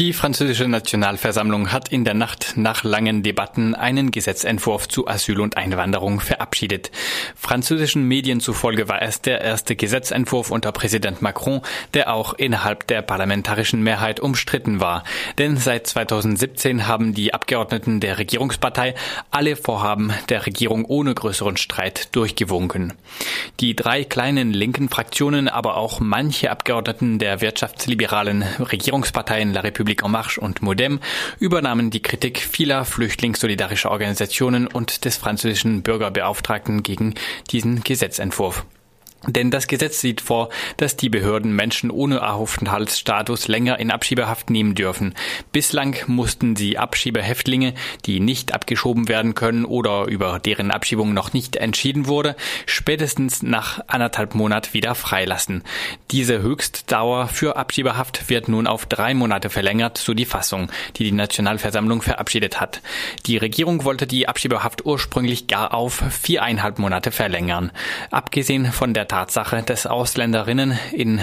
Die französische Nationalversammlung hat in der Nacht nach langen Debatten einen Gesetzentwurf zu Asyl und Einwanderung verabschiedet. Französischen Medien zufolge war es der erste Gesetzentwurf unter Präsident Macron, der auch innerhalb der parlamentarischen Mehrheit umstritten war. Denn seit 2017 haben die Abgeordneten der Regierungspartei alle Vorhaben der Regierung ohne größeren Streit durchgewunken. Die drei kleinen linken Fraktionen, aber auch manche Abgeordneten der wirtschaftsliberalen Regierungsparteien La République République en Marche und Modem übernahmen die Kritik vieler flüchtlingssolidarischer Organisationen und des französischen Bürgerbeauftragten gegen diesen Gesetzentwurf. Denn das Gesetz sieht vor, dass die Behörden Menschen ohne Aufenthaltsstatus länger in Abschiebehaft nehmen dürfen. Bislang mussten sie Abschiebehäftlinge, die nicht abgeschoben werden können oder über deren Abschiebung noch nicht entschieden wurde, spätestens nach anderthalb Monat wieder freilassen. Diese Höchstdauer für Abschiebehaft wird nun auf drei Monate verlängert, so die Fassung, die die Nationalversammlung verabschiedet hat. Die Regierung wollte die Abschiebehaft ursprünglich gar auf viereinhalb Monate verlängern. Abgesehen von der Tatsache, dass Ausländerinnen in,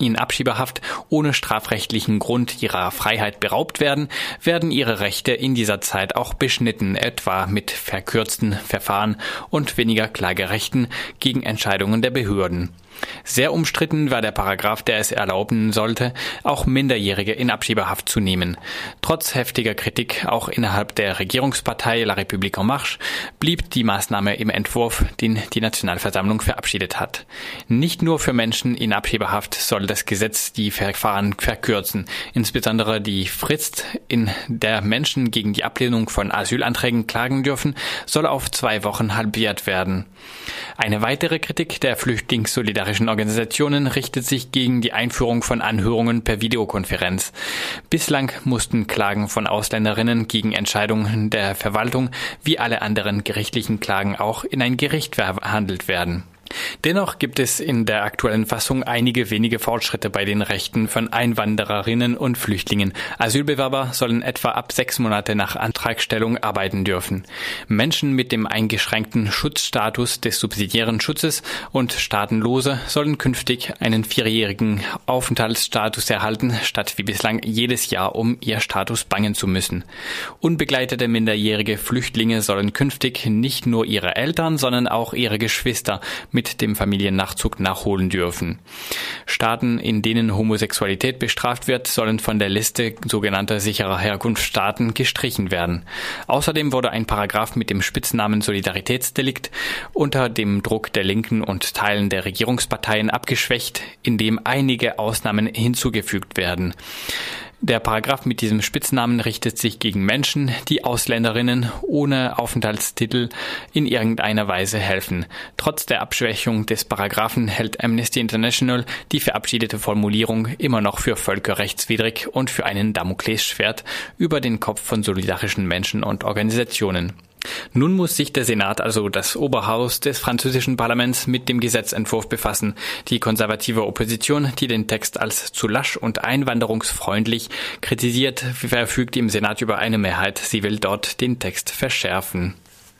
in Abschiebehaft ohne strafrechtlichen Grund ihrer Freiheit beraubt werden, werden ihre Rechte in dieser Zeit auch beschnitten, etwa mit verkürzten Verfahren und weniger Klagerechten gegen Entscheidungen der Behörden. Sehr umstritten war der Paragraph, der es erlauben sollte, auch Minderjährige in Abschiebehaft zu nehmen. Trotz heftiger Kritik auch innerhalb der Regierungspartei La République en Marche blieb die Maßnahme im Entwurf, den die Nationalversammlung verabschiedet hat. Nicht nur für Menschen in Abschiebehaft soll das Gesetz die Verfahren verkürzen. Insbesondere die Frist, in der Menschen gegen die Ablehnung von Asylanträgen klagen dürfen, soll auf zwei Wochen halbiert werden. Eine weitere Kritik der Flüchtlingssolidarität humanitarischen Organisationen richtet sich gegen die Einführung von Anhörungen per Videokonferenz. Bislang mussten Klagen von Ausländerinnen gegen Entscheidungen der Verwaltung wie alle anderen gerichtlichen Klagen auch in ein Gericht verhandelt werden. Dennoch gibt es in der aktuellen Fassung einige wenige Fortschritte bei den Rechten von Einwandererinnen und Flüchtlingen. Asylbewerber sollen etwa ab sechs Monate nach Antragstellung arbeiten dürfen. Menschen mit dem eingeschränkten Schutzstatus des subsidiären Schutzes und Staatenlose sollen künftig einen vierjährigen Aufenthaltsstatus erhalten, statt wie bislang jedes Jahr um ihr Status bangen zu müssen. Unbegleitete minderjährige Flüchtlinge sollen künftig nicht nur ihre Eltern, sondern auch ihre Geschwister mit dem Familiennachzug nachholen dürfen. Staaten, in denen Homosexualität bestraft wird, sollen von der Liste sogenannter sicherer Herkunftsstaaten gestrichen werden. Außerdem wurde ein Paragraph mit dem Spitznamen Solidaritätsdelikt unter dem Druck der Linken und Teilen der Regierungsparteien abgeschwächt, indem einige Ausnahmen hinzugefügt werden. Der Paragraph mit diesem Spitznamen richtet sich gegen Menschen, die Ausländerinnen ohne Aufenthaltstitel in irgendeiner Weise helfen. Trotz der Abschwächung des Paragraphen hält Amnesty International die verabschiedete Formulierung immer noch für völkerrechtswidrig und für einen Damoklesschwert über den Kopf von solidarischen Menschen und Organisationen. Nun muss sich der Senat, also das Oberhaus des französischen Parlaments, mit dem Gesetzentwurf befassen. Die konservative Opposition, die den Text als zu lasch und einwanderungsfreundlich kritisiert, verfügt im Senat über eine Mehrheit. Sie will dort den Text verschärfen.